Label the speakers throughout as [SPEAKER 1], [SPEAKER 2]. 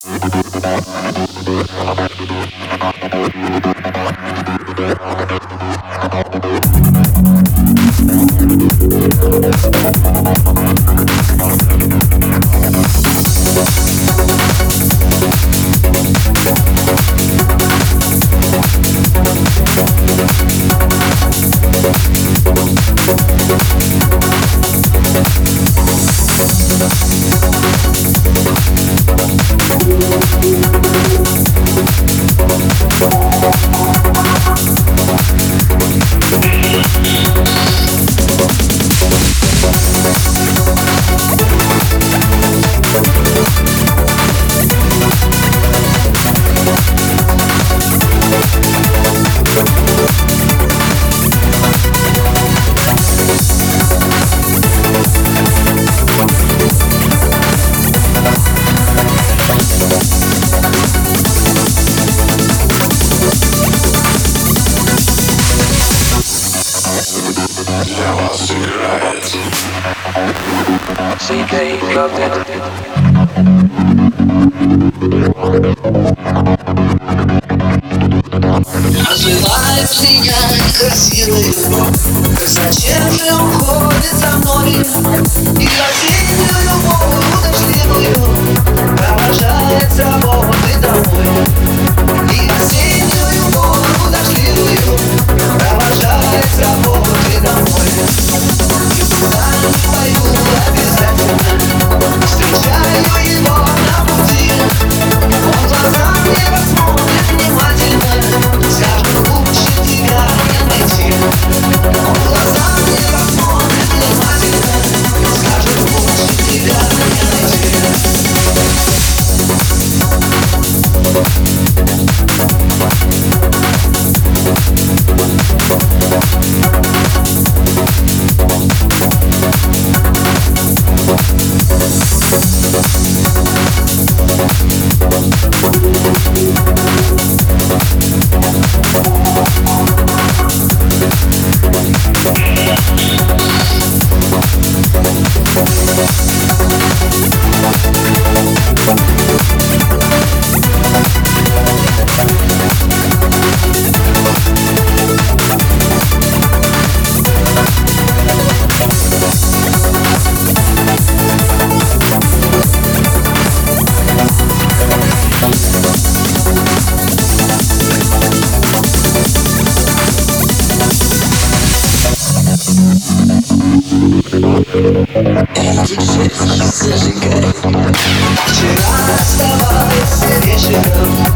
[SPEAKER 1] Thank you.
[SPEAKER 2] CK
[SPEAKER 3] loved it. Оживает Зачем же уходит за мной И осеннюю любовь И жизнь зажигай Вчера оставалось вечером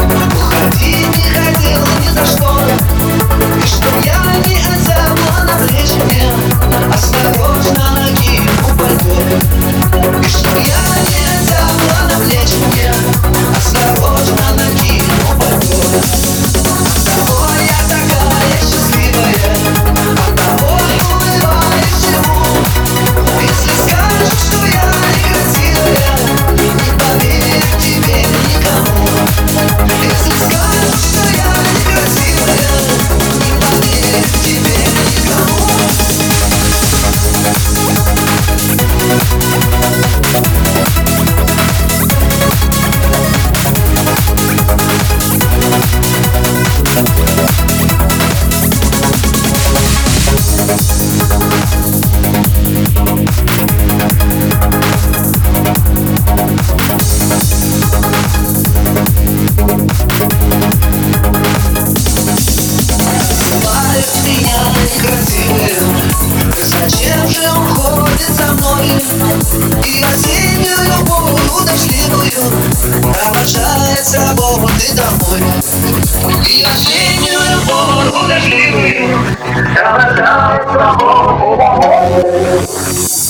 [SPEAKER 3] светил Зачем же он ходит за мной? И осеннюю бурю удачливую Провожает с работы домой И осеннюю бурю удачливую Провожает с работы домой